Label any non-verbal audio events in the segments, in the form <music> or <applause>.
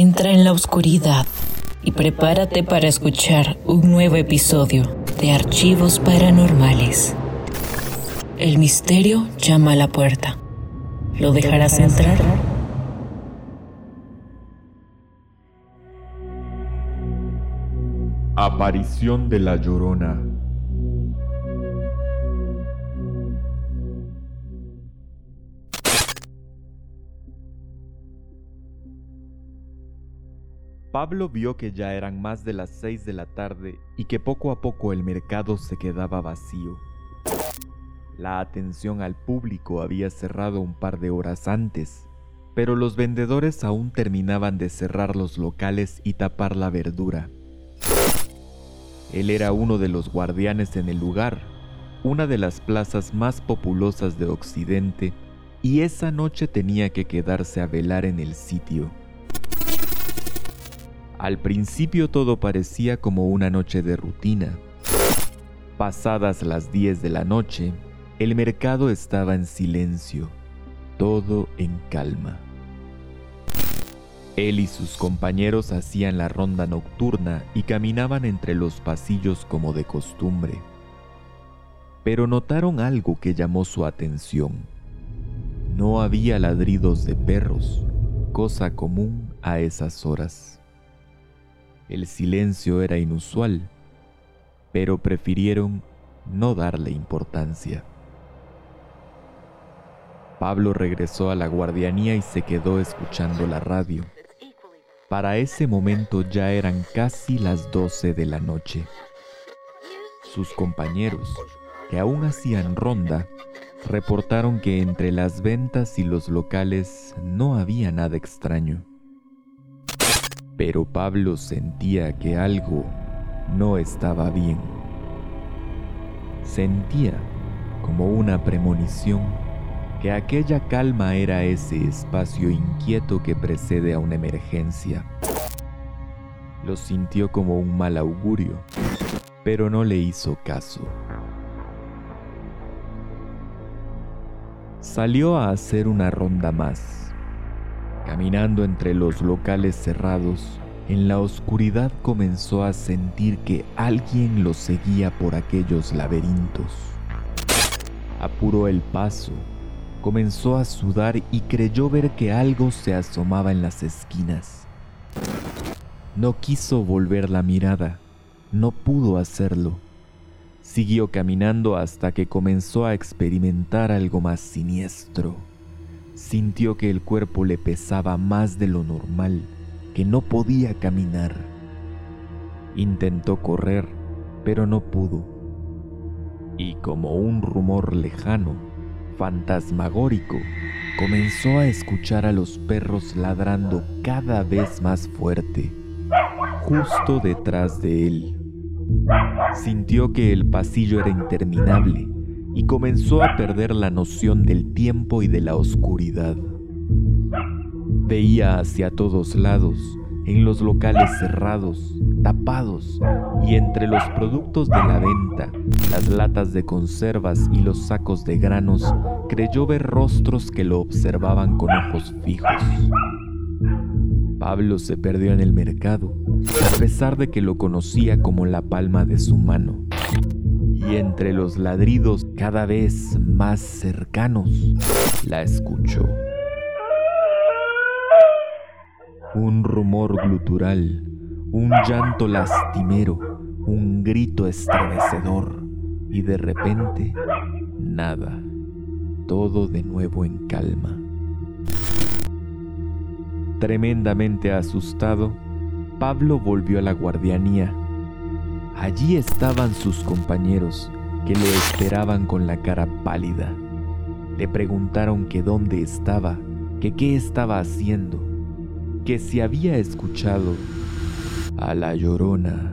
Entra en la oscuridad y prepárate para escuchar un nuevo episodio de Archivos Paranormales. El misterio llama a la puerta. ¿Lo dejarás entrar? Aparición de la Llorona Pablo vio que ya eran más de las seis de la tarde y que poco a poco el mercado se quedaba vacío. La atención al público había cerrado un par de horas antes, pero los vendedores aún terminaban de cerrar los locales y tapar la verdura. Él era uno de los guardianes en el lugar, una de las plazas más populosas de Occidente, y esa noche tenía que quedarse a velar en el sitio. Al principio todo parecía como una noche de rutina. Pasadas las 10 de la noche, el mercado estaba en silencio, todo en calma. Él y sus compañeros hacían la ronda nocturna y caminaban entre los pasillos como de costumbre. Pero notaron algo que llamó su atención. No había ladridos de perros, cosa común a esas horas. El silencio era inusual, pero prefirieron no darle importancia. Pablo regresó a la guardianía y se quedó escuchando la radio. Para ese momento ya eran casi las 12 de la noche. Sus compañeros, que aún hacían ronda, reportaron que entre las ventas y los locales no había nada extraño pero Pablo sentía que algo no estaba bien. Sentía como una premonición que aquella calma era ese espacio inquieto que precede a una emergencia. Lo sintió como un mal augurio, pero no le hizo caso. Salió a hacer una ronda más Caminando entre los locales cerrados, en la oscuridad comenzó a sentir que alguien lo seguía por aquellos laberintos. Apuró el paso, comenzó a sudar y creyó ver que algo se asomaba en las esquinas. No quiso volver la mirada, no pudo hacerlo. Siguió caminando hasta que comenzó a experimentar algo más siniestro. Sintió que el cuerpo le pesaba más de lo normal, que no podía caminar. Intentó correr, pero no pudo. Y como un rumor lejano, fantasmagórico, comenzó a escuchar a los perros ladrando cada vez más fuerte, justo detrás de él. Sintió que el pasillo era interminable y comenzó a perder la noción del tiempo y de la oscuridad. Veía hacia todos lados, en los locales cerrados, tapados, y entre los productos de la venta, las latas de conservas y los sacos de granos, creyó ver rostros que lo observaban con ojos fijos. Pablo se perdió en el mercado, a pesar de que lo conocía como la palma de su mano y entre los ladridos cada vez más cercanos, la escuchó. Un rumor glutural, un llanto lastimero, un grito estremecedor y de repente nada, todo de nuevo en calma. Tremendamente asustado, Pablo volvió a la guardianía Allí estaban sus compañeros, que lo esperaban con la cara pálida. Le preguntaron que dónde estaba, que qué estaba haciendo, que si había escuchado a la llorona.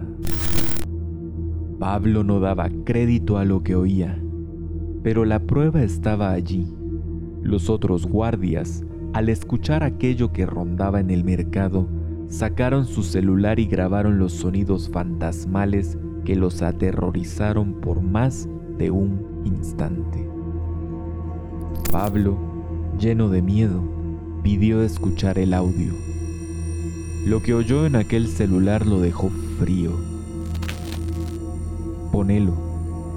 Pablo no daba crédito a lo que oía, pero la prueba estaba allí. Los otros guardias, al escuchar aquello que rondaba en el mercado, sacaron su celular y grabaron los sonidos fantasmales que los aterrorizaron por más de un instante. Pablo, lleno de miedo, pidió escuchar el audio. Lo que oyó en aquel celular lo dejó frío. Ponelo,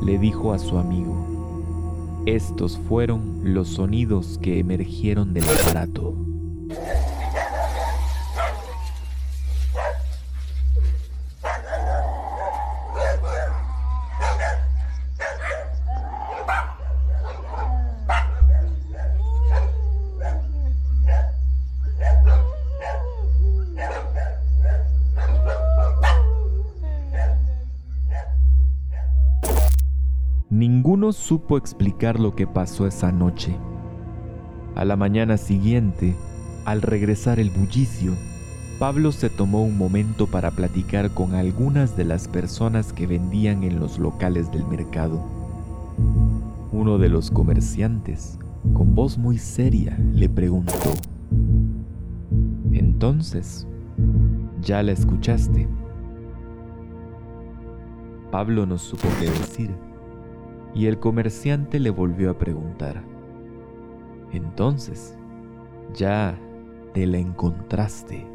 le dijo a su amigo. Estos fueron los sonidos que emergieron del aparato. Supo explicar lo que pasó esa noche. A la mañana siguiente, al regresar el bullicio, Pablo se tomó un momento para platicar con algunas de las personas que vendían en los locales del mercado. Uno de los comerciantes, con voz muy seria, le preguntó, Entonces, ¿ya la escuchaste? Pablo no supo qué decir y el comerciante le volvió a preguntar, entonces, ya te la encontraste.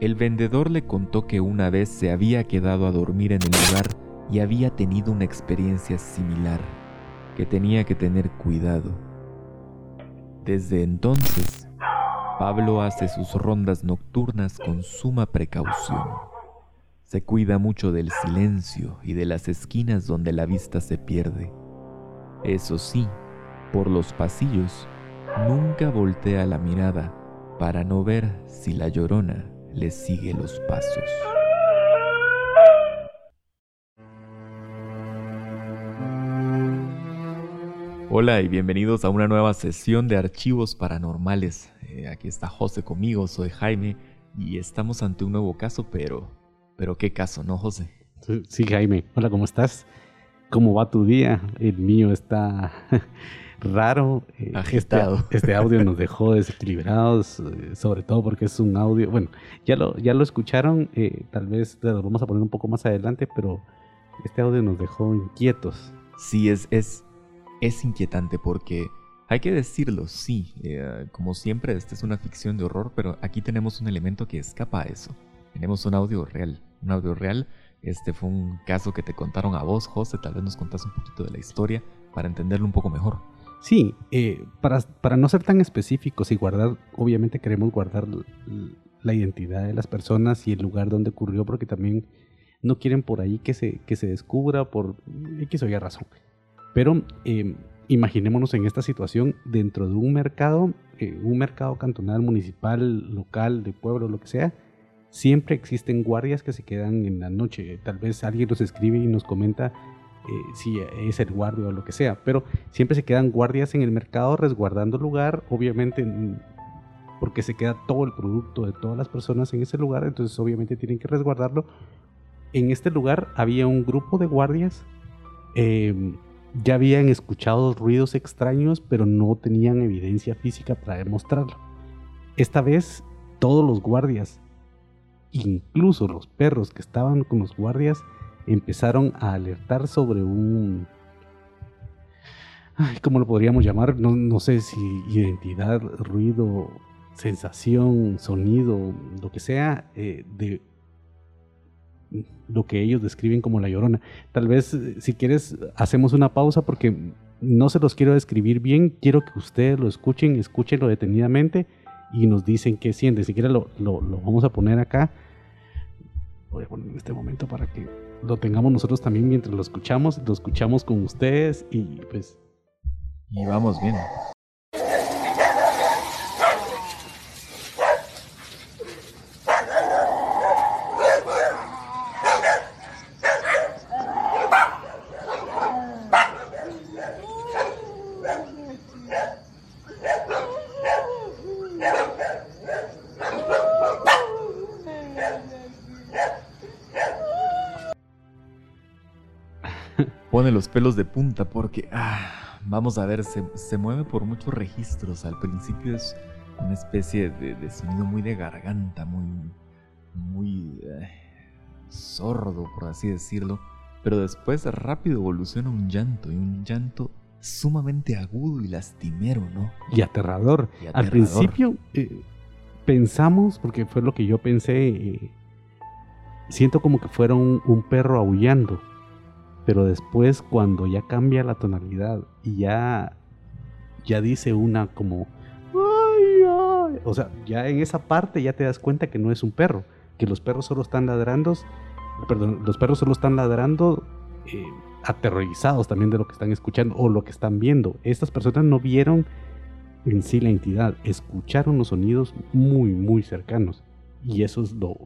El vendedor le contó que una vez se había quedado a dormir en el lugar y había tenido una experiencia similar, que tenía que tener cuidado. Desde entonces, Pablo hace sus rondas nocturnas con suma precaución. Se cuida mucho del silencio y de las esquinas donde la vista se pierde. Eso sí, por los pasillos, nunca voltea la mirada para no ver si la llorona le sigue los pasos. Hola y bienvenidos a una nueva sesión de archivos paranormales. Eh, aquí está José conmigo, soy Jaime y estamos ante un nuevo caso, pero pero qué caso, ¿no, José? Sí, Jaime. Hola, ¿cómo estás? ¿Cómo va tu día? El mío está <laughs> raro. Eh, este Agitado. Este, <laughs> este, audio nos dejó desequilibrados, eh, sobre todo porque es un audio. Bueno, ya lo, ya lo escucharon, eh, tal vez lo vamos a poner un poco más adelante, pero este audio nos dejó inquietos. Sí, es, es, es inquietante porque hay que decirlo, sí, como siempre, esta es una ficción de horror, pero aquí tenemos un elemento que escapa a eso. Tenemos un audio real un audio real. Este fue un caso que te contaron a vos, José. Tal vez nos contás un poquito de la historia para entenderlo un poco mejor. Sí, eh, para, para, no ser tan específicos y guardar, obviamente queremos guardar la identidad de las personas y el lugar donde ocurrió, porque también no quieren por ahí que se, que se descubra por X o Y razón. Pero eh, imaginémonos en esta situación dentro de un mercado, eh, un mercado cantonal, municipal, local, de pueblo, lo que sea, siempre existen guardias que se quedan en la noche. Tal vez alguien nos escribe y nos comenta eh, si es el guardia o lo que sea, pero siempre se quedan guardias en el mercado resguardando lugar, obviamente porque se queda todo el producto de todas las personas en ese lugar, entonces obviamente tienen que resguardarlo. En este lugar había un grupo de guardias, em, ya habían escuchado ruidos extraños, pero no tenían evidencia física para demostrarlo. Esta vez todos los guardias incluso los perros que estaban con los guardias empezaron a alertar sobre un... ¿Cómo lo podríamos llamar? No, sé si identidad, ruido, sensación, sonido, lo que sea, eh, de lo que ellos describen como la llorona. Tal vez, si quieres, hacemos una pausa porque no se los quiero describir bien, quiero que ustedes lo escuchen, escúchenlo detenidamente y nos dicen qué sienten. Si quieren lo, lo, vamos a poner acá. Voy a poner en este momento para que lo tengamos nosotros también mientras lo escuchamos, lo escuchamos con ustedes y pues... Y vamos bien. Pone los pelos de punta porque, ah, vamos a ver, se, mueve por muchos registros. Al principio es una especie de, sonido muy de garganta, muy, muy eh, sordo, por así decirlo. Pero después rápido evoluciona un llanto y un llanto sumamente agudo y lastimero, ¿no? Y aterrador. Al principio, eh, pensamos, porque fue lo que yo pensé, eh, siento como que fuera un, perro aullando, pero después cuando ya cambia la tonalidad y ya, ya dice una como, ay, o sea, ya en esa parte ya te das cuenta que no es un perro, que los perros solo están ladrando, perdón, los perros solo están ladrando eh, aterrorizados también de lo que están escuchando o lo que están viendo. Estas personas no vieron en sí la entidad, escucharon los sonidos muy, muy cercanos. Y eso es lo,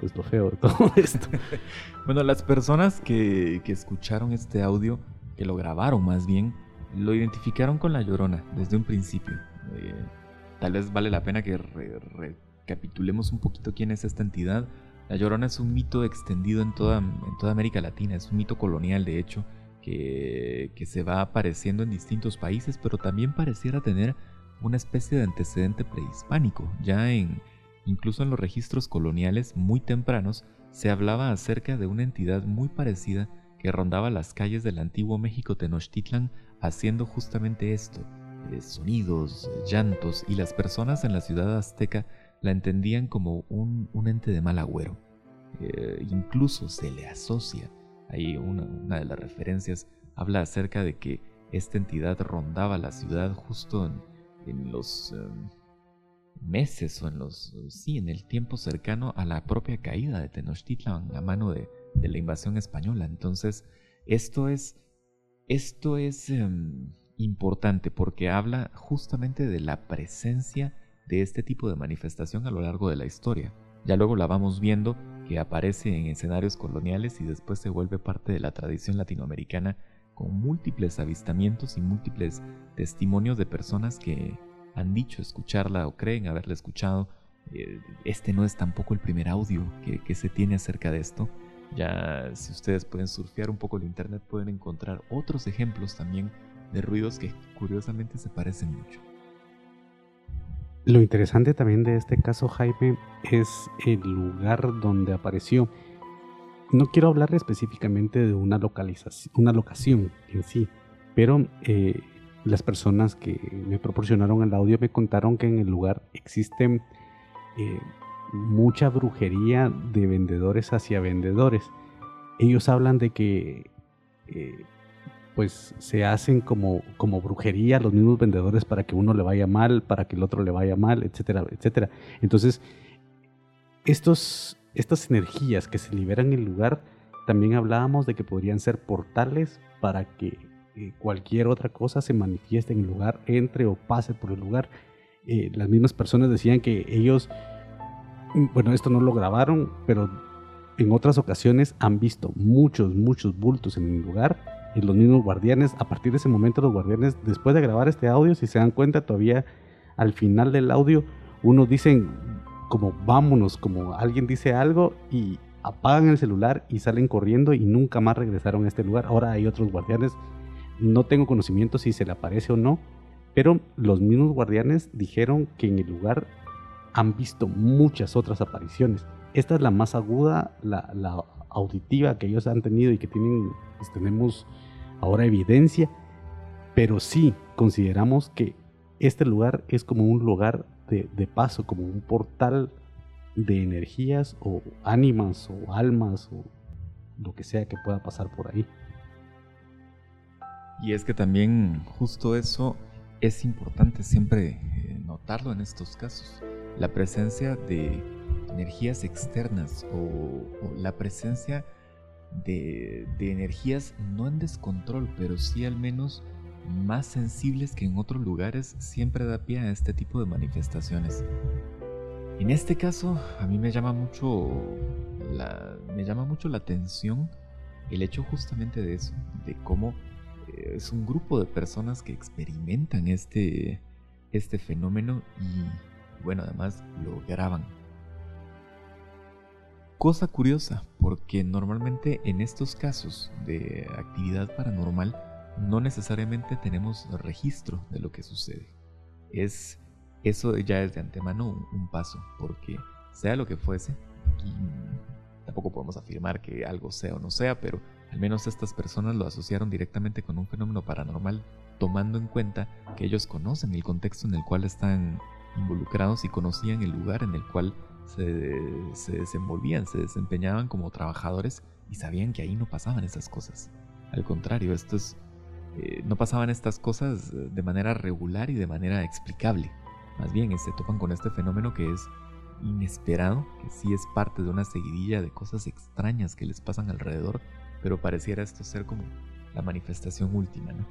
pues lo feo todo <laughs> esto. <laughs> bueno, las personas que, que, escucharon este audio, que lo grabaron más bien, lo identificaron con la llorona desde un principio. Eh, tal vez vale la pena que recapitulemos un poquito quién es esta entidad. La llorona es un mito extendido en toda, en toda América Latina, es un mito colonial de hecho, que, que se va apareciendo en distintos países, pero también pareciera tener una especie de antecedente prehispánico, ya en, Incluso en los registros coloniales muy tempranos se hablaba acerca de una entidad muy parecida que rondaba las calles del antiguo México Tenochtitlan haciendo justamente esto, eh, sonidos, llantos, y las personas en la ciudad azteca la entendían como un, ente de mal agüero. Eh, incluso se le asocia, ahí una, de las referencias habla acerca de que esta entidad rondaba la ciudad justo en, los... Em, meses o en los, sí, en el tiempo cercano a la propia caída de Tenochtitlan a mano de, la invasión española. Entonces, esto es, esto es em, importante porque habla justamente de la presencia de este tipo de manifestación a lo largo de la historia. Ya luego la vamos viendo que aparece en escenarios coloniales y después se vuelve parte de la tradición latinoamericana con múltiples avistamientos y múltiples testimonios de personas que, han dicho escucharla o creen haberla escuchado. Eh, este no es tampoco el primer audio que, se tiene acerca de esto. Ya si ustedes pueden surfear un poco el internet pueden encontrar otros ejemplos también de ruidos que curiosamente se parecen mucho. Lo interesante también de este caso, Jaime, es el lugar donde apareció. No quiero hablar específicamente de una localización, una locación en sí, pero eh, las personas que me proporcionaron el audio me contaron que en el lugar existe eh, mucha brujería de vendedores hacia vendedores. Ellos hablan de que eh, pues se hacen como, como brujería los mismos vendedores para que uno le vaya mal, para que el otro le vaya mal, etcétera, etcétera. Entonces, estos, estas energías que se liberan en el lugar, también hablábamos de que podrían ser portales para que cualquier otra cosa se manifieste en el lugar, entre o pase por el lugar. Eh, las mismas personas decían que ellos, bueno, esto no lo grabaron, pero en otras ocasiones han visto muchos, muchos bultos en el lugar. Y los mismos guardianes, a partir de ese momento los guardianes, después de grabar este audio, si se dan cuenta, todavía al final del audio, unos dicen como vámonos, como alguien dice algo y apagan el celular y salen corriendo y nunca más regresaron a este lugar. Ahora hay otros guardianes no tengo conocimiento si se le aparece o no, pero los mismos guardianes dijeron que en el lugar han visto muchas otras apariciones. Esta es la más aguda, la, auditiva que ellos han tenido y que tienen, pues, tenemos ahora evidencia, pero sí consideramos que este lugar es como un lugar de, de paso, como un portal de energías o ánimas o almas o lo que sea que pueda pasar por ahí. Y es que también justo eso es importante siempre eh, notarlo en estos casos. La presencia de energías externas o, la presencia de, energías no en descontrol, pero sí al menos más sensibles que en otros lugares, siempre da pie a este tipo de manifestaciones. En este caso, a mí me llama mucho me llama mucho la atención el hecho justamente de eso, de cómo es un grupo de personas que experimentan este, este fenómeno y, bueno, además lo graban. Cosa curiosa, porque normalmente en estos casos de actividad paranormal no necesariamente tenemos registro de lo que sucede. Es eso ya es de antemano un, paso, porque sea lo que fuese, tampoco podemos afirmar que algo sea o no sea, pero al menos estas personas lo asociaron directamente con un fenómeno paranormal, tomando en cuenta que ellos conocen el contexto en el cual están involucrados y conocían el lugar en el cual se, desenvolvían, se desempeñaban como trabajadores y sabían que ahí no pasaban esas cosas. Al contrario, esto eh, no pasaban estas cosas de manera regular y de manera explicable. Más bien se topan con este fenómeno que es inesperado, que sí es parte de una seguidilla de cosas extrañas que les pasan alrededor, pero pareciera esto ser como la manifestación última, ¿no?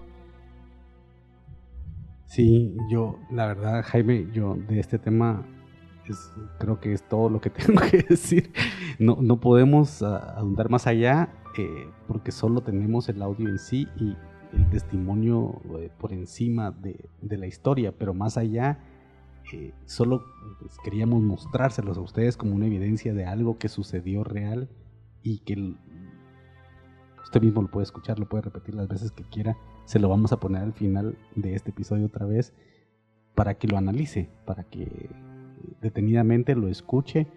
Sí, yo, la verdad, Jaime, yo de este tema es, creo que es todo lo que <laughs> tengo que decir. No, no podemos ahondar más allá eh, porque solo tenemos el audio en sí y el testimonio eh, por encima de, de, la historia, pero más allá, eh, solo pues, queríamos mostrárselos a ustedes como una evidencia de algo que sucedió real y que usted mismo lo puede escuchar, lo puede repetir las veces que quiera se lo vamos a poner al final de este episodio otra vez para que lo analice, para que detenidamente lo escuche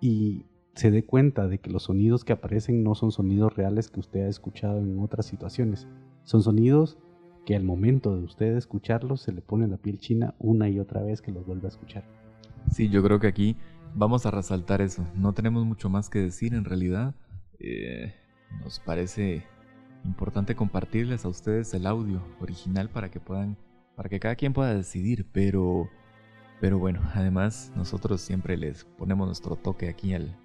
y se dé cuenta de que los sonidos que aparecen no son sonidos reales que usted ha escuchado en otras situaciones. Son sonidos que al momento de usted escucharlos se le pone la piel china una y otra vez que los vuelve a escuchar. Sí, yo creo que aquí vamos a resaltar eso. No tenemos mucho más que decir en realidad. Eh, nos parece importante compartirles a ustedes el audio original para que puedan, para que cada quien pueda decidir, pero, pero bueno, además nosotros siempre les ponemos nuestro toque aquí al,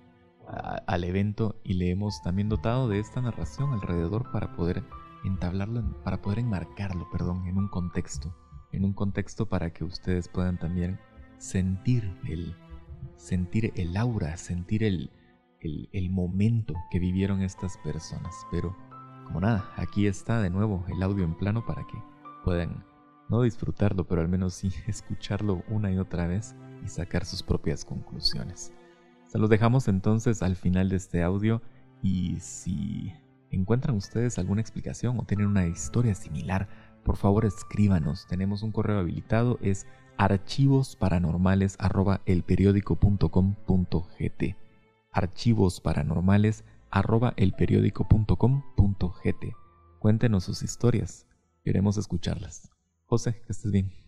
al evento y le hemos también dotado de esta narración alrededor para poder entablarlo, para poder enmarcarlo, perdón, en un contexto, en un contexto para que ustedes puedan también sentir el, sentir el aura, sentir el, el, momento que vivieron estas personas, pero como nada, aquí está de nuevo el audio en plano para que puedan no disfrutarlo, pero al menos sí <laughs> escucharlo una y otra vez y sacar sus propias conclusiones. Se los dejamos entonces al final de este audio y si encuentran ustedes alguna explicación o tienen una historia similar, por favor escríbanos. Tenemos un correo habilitado, es archivosparanormales.elperiódico.com.gt archivosparanormales arroba elperiódico.com.gt. Cuéntenos sus historias. Queremos escucharlas. José, que estés bien.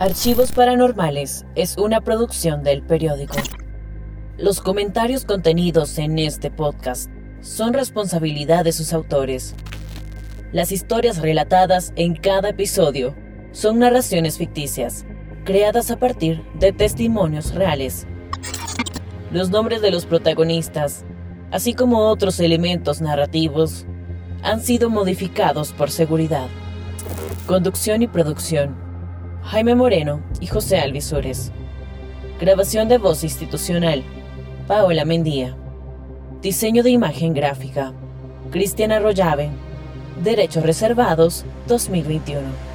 Archivos Paranormales es una producción del periódico. Los comentarios contenidos en este podcast son responsabilidad de sus autores. Las historias relatadas en cada episodio son narraciones ficticias, creadas a partir de testimonios reales. Los nombres de los protagonistas, así como otros elementos narrativos, han sido modificados por seguridad. Conducción y producción Jaime Moreno y José Alvisores. Grabación de voz institucional, Paola Mendía. Diseño de imagen gráfica, Cristiana Rollave. Derechos reservados 2021.